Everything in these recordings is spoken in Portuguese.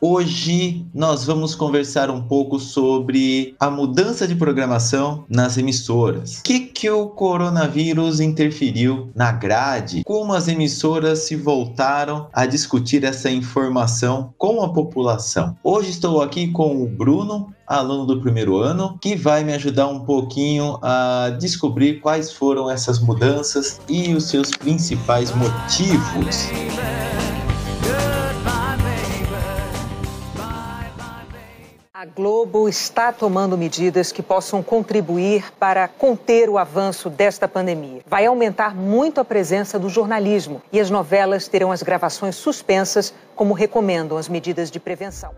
Hoje nós vamos conversar um pouco sobre a mudança de programação nas emissoras. O que, que o coronavírus interferiu na grade? Como as emissoras se voltaram a discutir essa informação com a população? Hoje estou aqui com o Bruno, aluno do primeiro ano, que vai me ajudar um pouquinho a descobrir quais foram essas mudanças e os seus principais motivos. A Globo está tomando medidas que possam contribuir para conter o avanço desta pandemia. Vai aumentar muito a presença do jornalismo e as novelas terão as gravações suspensas, como recomendam as medidas de prevenção.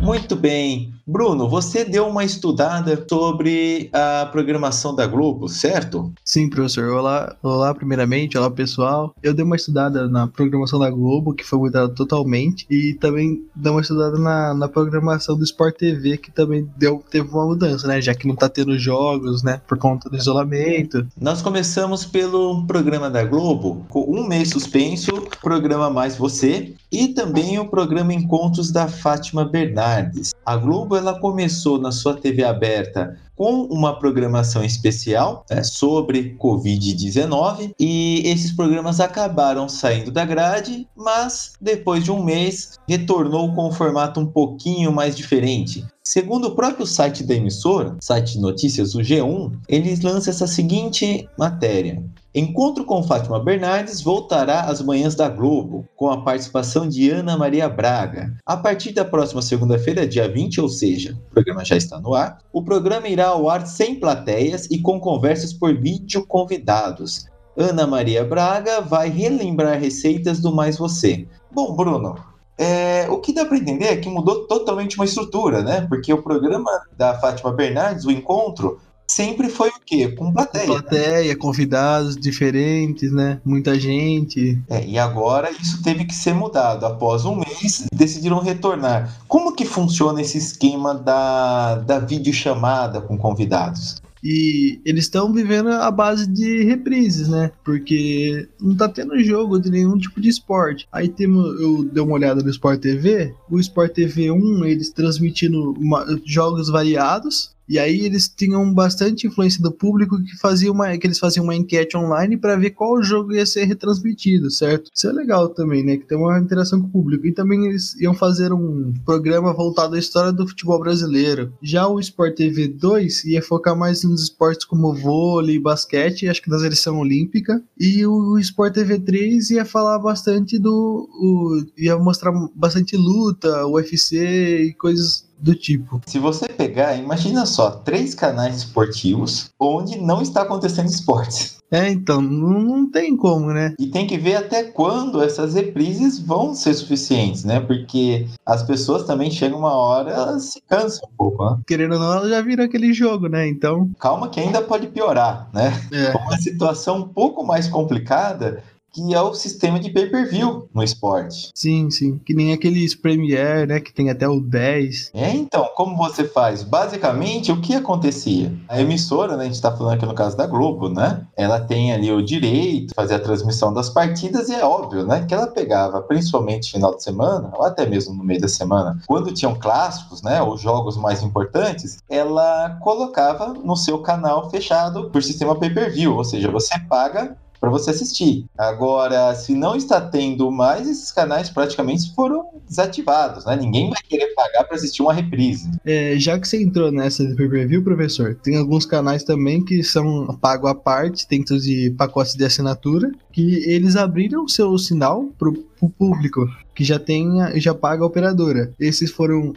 Muito bem. Bruno, você deu uma estudada sobre a programação da Globo, certo? Sim, professor. Olá, olá primeiramente, olá pessoal. Eu dei uma estudada na programação da Globo, que foi mudada totalmente, e também dei uma estudada na, na programação do Sport TV, que também deu, teve uma mudança, né? Já que não tá tendo jogos, né? Por conta do isolamento. Nós começamos pelo programa da Globo, com um mês suspenso, programa Mais Você, e também o programa Encontros da Fátima Bernardes. A Globo ela começou na sua TV aberta com uma programação especial né, sobre Covid-19 e esses programas acabaram saindo da grade, mas depois de um mês retornou com um formato um pouquinho mais diferente. Segundo o próprio site da emissora, site de notícias, o G1, eles lançam essa seguinte matéria. Encontro com Fátima Bernardes voltará às manhãs da Globo, com a participação de Ana Maria Braga. A partir da próxima segunda-feira, dia 20, ou seja, o programa já está no ar, o programa irá ao ar sem plateias e com conversas por vídeo convidados. Ana Maria Braga vai relembrar receitas do Mais Você. Bom, Bruno, é, o que dá para entender é que mudou totalmente uma estrutura, né? Porque o programa da Fátima Bernardes, o encontro, sempre foi o quê? Com plateia. Plateia, né? convidados diferentes, né? Muita gente. É, e agora isso teve que ser mudado. Após um mês, decidiram retornar. Como que funciona esse esquema da, da videochamada com convidados? E eles estão vivendo a base de reprises, né? Porque não tá tendo jogo de nenhum tipo de esporte. Aí temos, eu dei uma olhada no Sport TV. O Sport TV 1, eles transmitindo uma, jogos variados. E aí eles tinham bastante influência do público que fazia uma, que eles faziam uma enquete online para ver qual jogo ia ser retransmitido, certo? Isso é legal também, né? Que tem uma interação com o público. E também eles iam fazer um programa voltado à história do futebol brasileiro. Já o Sport TV 2 ia focar mais nos esportes como vôlei, basquete, acho que da seleção olímpica. E o Sport TV 3 ia falar bastante do. O, ia mostrar bastante luta, UFC e coisas do tipo. Se você pegar, imagina só, três canais esportivos onde não está acontecendo esportes. É, então, não, tem como, né? E tem que ver até quando essas reprises vão ser suficientes, né? Porque as pessoas também chegam uma hora, elas se cansam um pouco, né? Querendo ou não, elas já viram aquele jogo, né? Então. Calma que ainda pode piorar, né? É. Uma situação um pouco mais complicada que é o sistema de pay-per-view no esporte. Sim, sim. Que nem aqueles Premiere, né? Que tem até o 10. É, então, como você faz? Basicamente, o que acontecia? A emissora, né? A gente tá falando aqui no caso da Globo, né? Ela tem ali o direito de fazer a transmissão das partidas e é óbvio, né? Que ela pegava, principalmente final de semana, ou até mesmo no meio da semana, quando tinham clássicos, né? Ou jogos mais importantes, ela colocava no seu canal fechado por sistema pay-per-view, ou seja, você paga para você assistir. Agora, se não está tendo mais, esses canais praticamente foram desativados, né? Ninguém vai querer pagar para assistir uma reprise. É, já que você entrou nessa de professor, tem alguns canais também que são pago à parte, dentro de pacotes de assinatura, que eles abriram o seu sinal pro, pro público que já tem já paga a operadora. Esses foram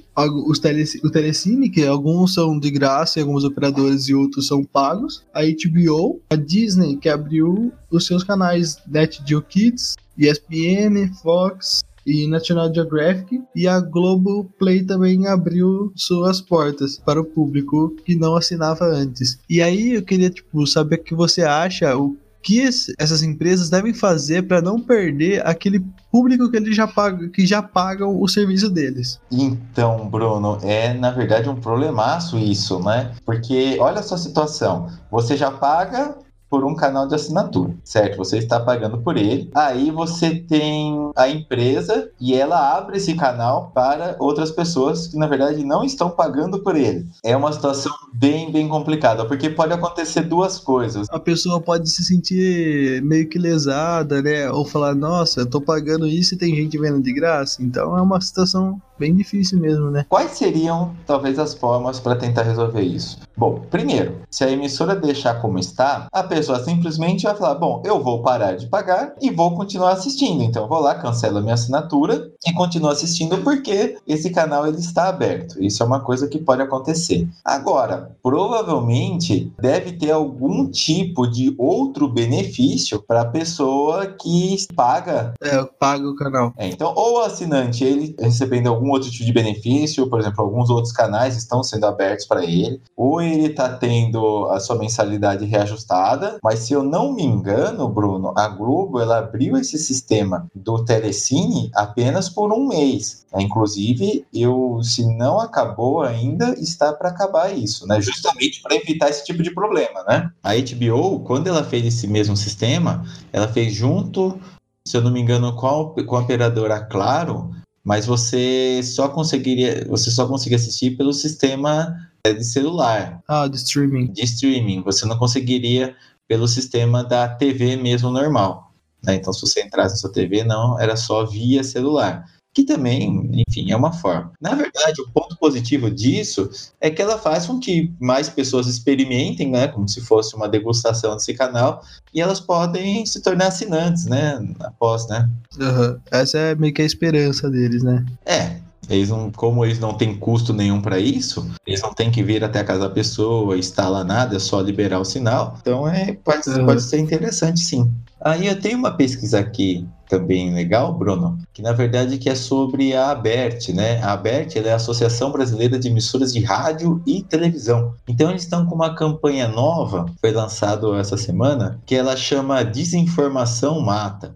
os tele, o Telecine, que alguns são de graça, alguns operadores e outros são pagos. A HBO, a Disney, que abriu os seus canais NetGeo Kids, ESPN, Fox, e National Geographic e a Globo Play também abriu suas portas para o público que não assinava antes. E aí eu queria tipo saber o que você acha, o que essas empresas devem fazer para não perder aquele público que eles já pagam, que já pagam o serviço deles. Então, Bruno, é na verdade um problemaço isso, né? Porque olha a sua situação, você já paga por um canal de assinatura, certo? Você está pagando por ele. Aí você tem a empresa e ela abre esse canal para outras pessoas que na verdade não estão pagando por ele. É uma situação bem, bem complicada, porque pode acontecer duas coisas. A pessoa pode se sentir meio que lesada, né? Ou falar, nossa, eu tô pagando isso e tem gente vendo de graça. Então é uma situação bem difícil mesmo, né? Quais seriam, talvez, as formas para tentar resolver isso? Bom, primeiro, se a emissora deixar como está, a pessoa simplesmente vai falar: bom, eu vou parar de pagar e vou continuar assistindo. Então, vou lá, cancelo a minha assinatura e continuo assistindo porque esse canal ele está aberto. Isso é uma coisa que pode acontecer. Agora, provavelmente deve ter algum tipo de outro benefício para a pessoa que paga. É, paga o canal. É, então, ou o assinante ele recebendo algum outro tipo de benefício, por exemplo, alguns outros canais estão sendo abertos para ele, ou ele está tendo a sua mensalidade reajustada, mas se eu não me engano, Bruno, a Globo ela abriu esse sistema do Telecine apenas por um mês. Inclusive, eu, se não acabou ainda, está para acabar isso, né? Justamente para evitar esse tipo de problema, né? A HBO, quando ela fez esse mesmo sistema, ela fez junto se eu não me engano, com a operadora Claro, mas você só conseguiria, você só conseguia assistir pelo sistema é, de celular. Ah, de streaming. De streaming. Você não conseguiria pelo sistema da TV mesmo normal. Né? Então, se você entrasse na sua TV, não, era só via celular que também, enfim, é uma forma. Na verdade, o ponto positivo disso é que ela faz com que mais pessoas experimentem, né, como se fosse uma degustação desse canal, e elas podem se tornar assinantes, né, após, né. Uhum. Essa é meio que a esperança deles, né. É, eles não, como eles não têm custo nenhum para isso, eles não têm que vir até a casa da pessoa, instalar nada, é só liberar o sinal. Então é, pode, pode ser interessante sim. Aí eu tenho uma pesquisa aqui também legal, Bruno, que na verdade que é sobre a ABERT, né? A ABERT é a Associação Brasileira de Emissoras de Rádio e Televisão. Então eles estão com uma campanha nova, foi lançado essa semana, que ela chama Desinformação Mata.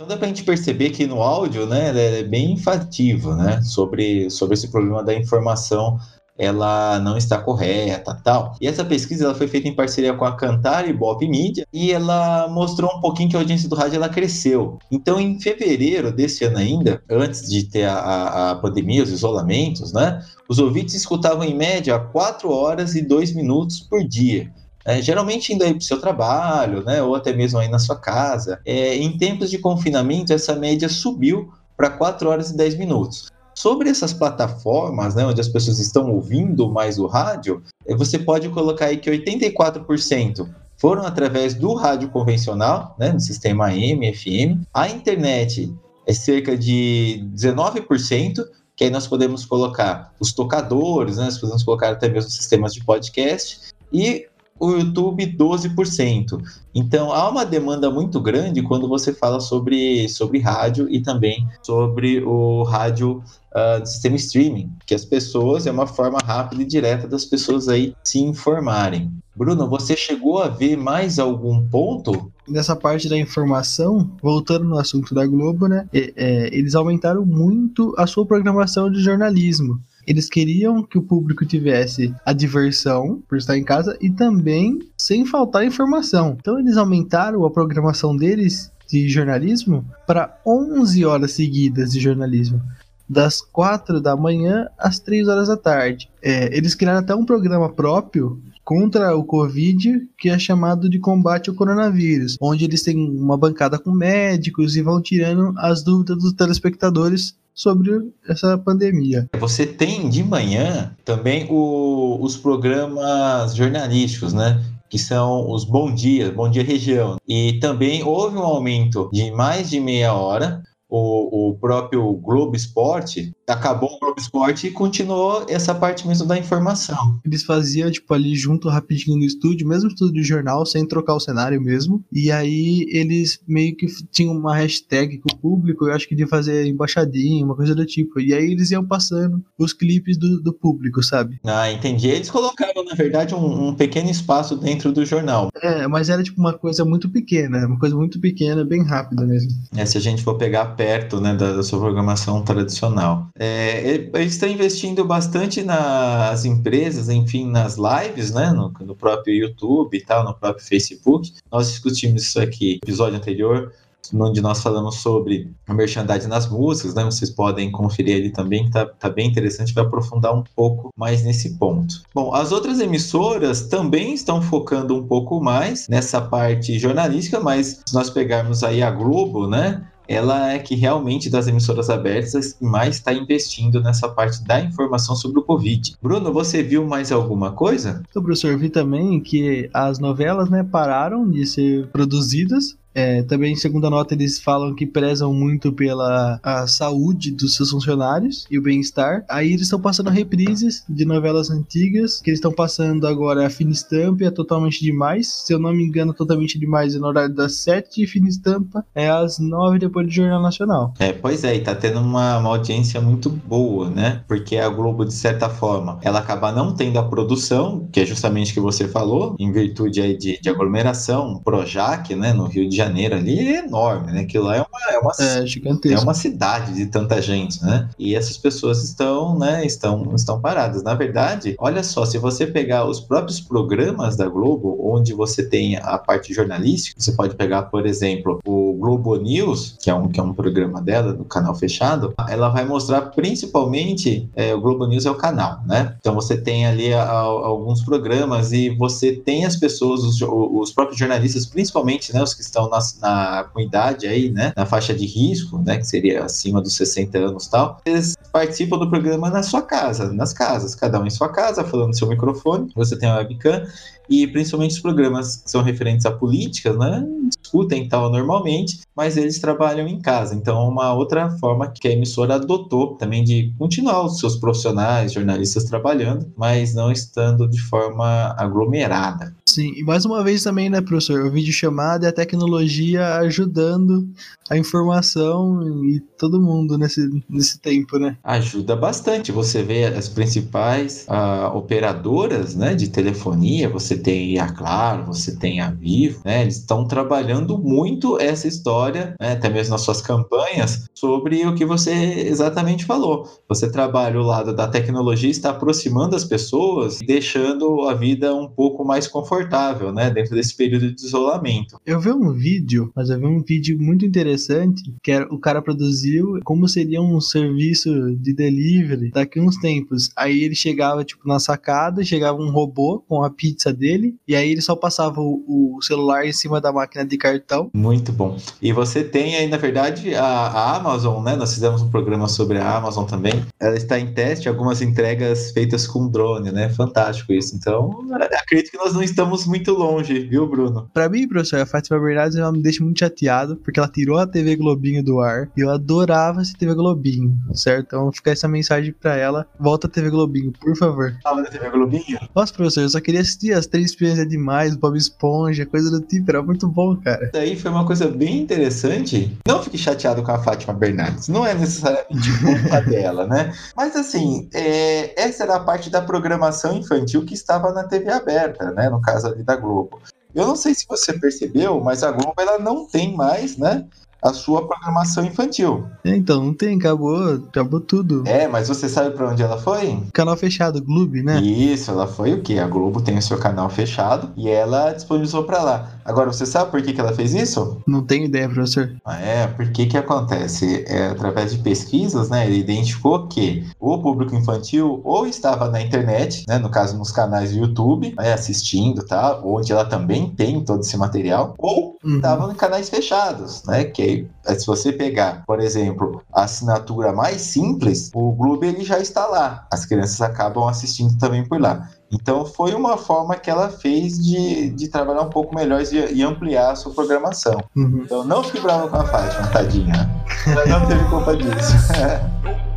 Então dá pra gente perceber que no áudio, né, é bem enfativo, né, sobre, sobre esse problema da informação ela não está correta, tal. E essa pesquisa ela foi feita em parceria com a Cantar e Bop Media e ela mostrou um pouquinho que a audiência do rádio ela cresceu. Então, em fevereiro desse ano ainda, antes de ter a, a, a pandemia, os isolamentos, né, os ouvintes escutavam em média 4 horas e 2 minutos por dia. É, geralmente indo aí para o seu trabalho, né, ou até mesmo aí na sua casa. É, em tempos de confinamento, essa média subiu para 4 horas e 10 minutos. Sobre essas plataformas, né, onde as pessoas estão ouvindo mais o rádio, eh, você pode colocar aí que 84% foram através do rádio convencional, né, no sistema AM, FM. A internet é cerca de 19%, que aí nós podemos colocar os tocadores, né, nós podemos colocar até mesmo sistemas de podcast, e o YouTube 12%. Então há uma demanda muito grande quando você fala sobre, sobre rádio e também sobre o rádio uh, sistema streaming, que as pessoas é uma forma rápida e direta das pessoas aí se informarem. Bruno, você chegou a ver mais algum ponto nessa parte da informação, voltando no assunto da Globo, né? É, é, eles aumentaram muito a sua programação de jornalismo. Eles queriam que o público tivesse a diversão por estar em casa e também sem faltar informação. Então eles aumentaram a programação deles de jornalismo para 11 horas seguidas de jornalismo. Das 4 da manhã às 3 horas da tarde. É, eles criaram até um programa próprio contra o Covid, que é chamado de combate ao coronavírus, onde eles têm uma bancada com médicos e vão tirando as dúvidas dos telespectadores sobre essa pandemia. Você tem de manhã também o, os programas jornalísticos, né? que são os Bom Dia, Bom Dia Região. E também houve um aumento de mais de meia hora. O, o próprio Globo Esporte acabou o Globo Esporte e continuou essa parte mesmo da informação. Eles faziam, tipo, ali junto rapidinho no estúdio, mesmo estúdio de jornal, sem trocar o cenário mesmo. E aí eles meio que tinham uma hashtag com o público, eu acho que de fazer embaixadinha, uma coisa do tipo. E aí eles iam passando os clipes do, do público, sabe? Ah, entendi. Eles colocaram, na verdade, um, um pequeno espaço dentro do jornal. É, mas era tipo uma coisa muito pequena, uma coisa muito pequena, bem rápida mesmo. É, se a gente for pegar perto, né, da, da sua programação tradicional. É, eles estão investindo bastante nas empresas, enfim, nas lives, né? No, no, próprio YouTube e tal, no próprio Facebook. Nós discutimos isso aqui no episódio anterior, onde nós falamos sobre a merchandising nas músicas, né? Vocês podem conferir ali também, que tá, tá bem interessante, vai aprofundar um pouco mais nesse ponto. Bom, as outras emissoras também estão focando um pouco mais nessa parte jornalística, mas se nós pegarmos aí a Globo, né? Ela é que realmente das emissoras abertas mais está investindo nessa parte da informação sobre o Covid. Bruno, você viu mais alguma coisa? Então, professor, vi também que as novelas né, pararam de ser produzidas é, também, segundo a nota, eles falam que prezam muito pela a saúde dos seus funcionários e o bem-estar. Aí eles estão passando reprises de novelas antigas, que eles estão passando agora a Fina Estampa, é totalmente demais. Se eu não me engano, totalmente demais é no horário das 7 e Fina Estampa é às 9 depois do Jornal Nacional. É, pois é, e tá tendo uma, uma audiência muito boa, né? Porque a Globo, de certa forma, ela acaba não tendo a produção, que é justamente o que você falou, em virtude aí de, de aglomeração, Projac, né, no Rio de Janeiro ali é enorme, né? Aquilo lá é uma, é uma, é, gigantesco. é uma cidade de tanta gente, né? E essas pessoas estão, né, estão, estão paradas. Na verdade, olha só, se você pegar os próprios programas da Globo, onde você tem a parte jornalística, você pode pegar, por exemplo, o Globo News, que é um, que é um programa dela, do canal fechado, ela vai mostrar principalmente, é, o Globo News é o canal, né? Então você tem ali a, a, alguns programas e você tem as pessoas, os, os próprios jornalistas, principalmente, né, os que estão na, na com idade aí, né, na faixa de risco, né, que seria acima dos 60 anos e tal, eles participam do programa na sua casa, nas casas, cada um em sua casa, falando no seu microfone, você tem a webcam, e principalmente os programas que são referentes à política, né, discutem tal normalmente, mas eles trabalham em casa. Então, é uma outra forma que a emissora adotou também de continuar os seus profissionais, jornalistas trabalhando, mas não estando de forma aglomerada. Sim, e mais uma vez também, né, professor, o vídeo chamada e a tecnologia ajudando a informação e todo mundo nesse, nesse tempo, né? Ajuda bastante. Você vê as principais uh, operadoras, né, de telefonia, você tem a Claro, você tem a Vivo, né, eles estão trabalhando muito essa história, né, até mesmo nas suas campanhas, sobre o que você exatamente falou. Você trabalha o lado da tecnologia, está aproximando as pessoas, deixando a vida um pouco mais confortável, né, dentro desse período de isolamento. Eu vi um vídeo, mas eu vi um vídeo muito interessante, que era, o cara produziu como seria um serviço de delivery daqui uns tempos. Aí ele chegava, tipo, na sacada, chegava um robô com a pizza dele, e aí ele só passava o, o celular em cima da máquina de cartão. Muito bom. E você tem aí, na verdade, a, a Amazon, né, nós fizemos um programa sobre a Amazon também, ela está em teste algumas entregas feitas com drone, né, fantástico isso. Então, acredito que nós não estamos muito longe, viu, Bruno? Pra mim, professor, a Fátima Bernardes ela me deixa muito chateado, porque ela tirou a TV Globinho do ar, e eu adorava essa TV Globinho, certo? Então fica essa mensagem pra ela, volta a TV Globinho, por favor. Tava na TV Globinho? Nossa, professor, eu só queria assistir as Três Espiãs Demais, Bob Esponja, coisa do tipo, era muito bom, cara. Daí foi uma coisa bem interessante. Não fique chateado com a Fátima Bernardes, não é necessariamente culpa dela, né? Mas assim, é, essa era a parte da programação infantil que estava na TV aberta, né? No caso ali da Globo. Eu não sei se você percebeu, mas a Globo ela não tem mais, né? A sua programação infantil. É, então, não tem, acabou, acabou tudo. É, mas você sabe para onde ela foi? Canal fechado, Globo, né? Isso, ela foi o quê? A Globo tem o seu canal fechado e ela disponibilizou para lá. Agora, você sabe por que, que ela fez isso? Não tenho ideia, professor. Ah, é, porque que acontece? É, através de pesquisas, né, ele identificou que o público infantil ou estava na internet, né, no caso nos canais do YouTube, né, assistindo, tá? Onde ela também tem todo esse material, ou estavam uhum. em canais fechados, né? Que se você pegar, por exemplo, a assinatura mais simples, o Globo ele já está lá. As crianças acabam assistindo também por lá. Então foi uma forma que ela fez de, de trabalhar um pouco melhor e, e ampliar a sua programação. Uhum. Então não fique bravo com a Fátima, tadinha. Ela não teve culpa disso.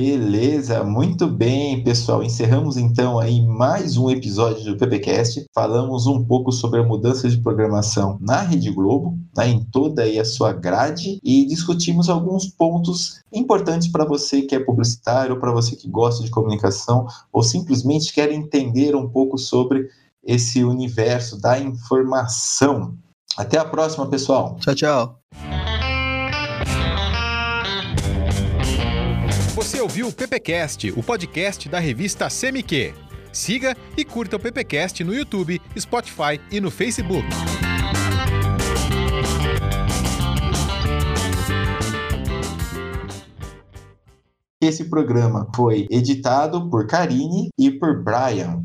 Beleza, muito bem, pessoal. Encerramos então aí mais um episódio do PPcast. Falamos um pouco sobre a mudança de programação na Rede Globo, né, em toda aí a sua grade e discutimos alguns pontos importantes para você que é publicitário, para você que gosta de comunicação ou simplesmente quer entender um pouco sobre esse universo da informação. Até a próxima, pessoal. Tchau, tchau. Você ouviu o PPcast, o podcast da revista CMQ. Siga e curta o PPcast no YouTube, Spotify e no Facebook. Esse programa foi editado por Karine e por Brian.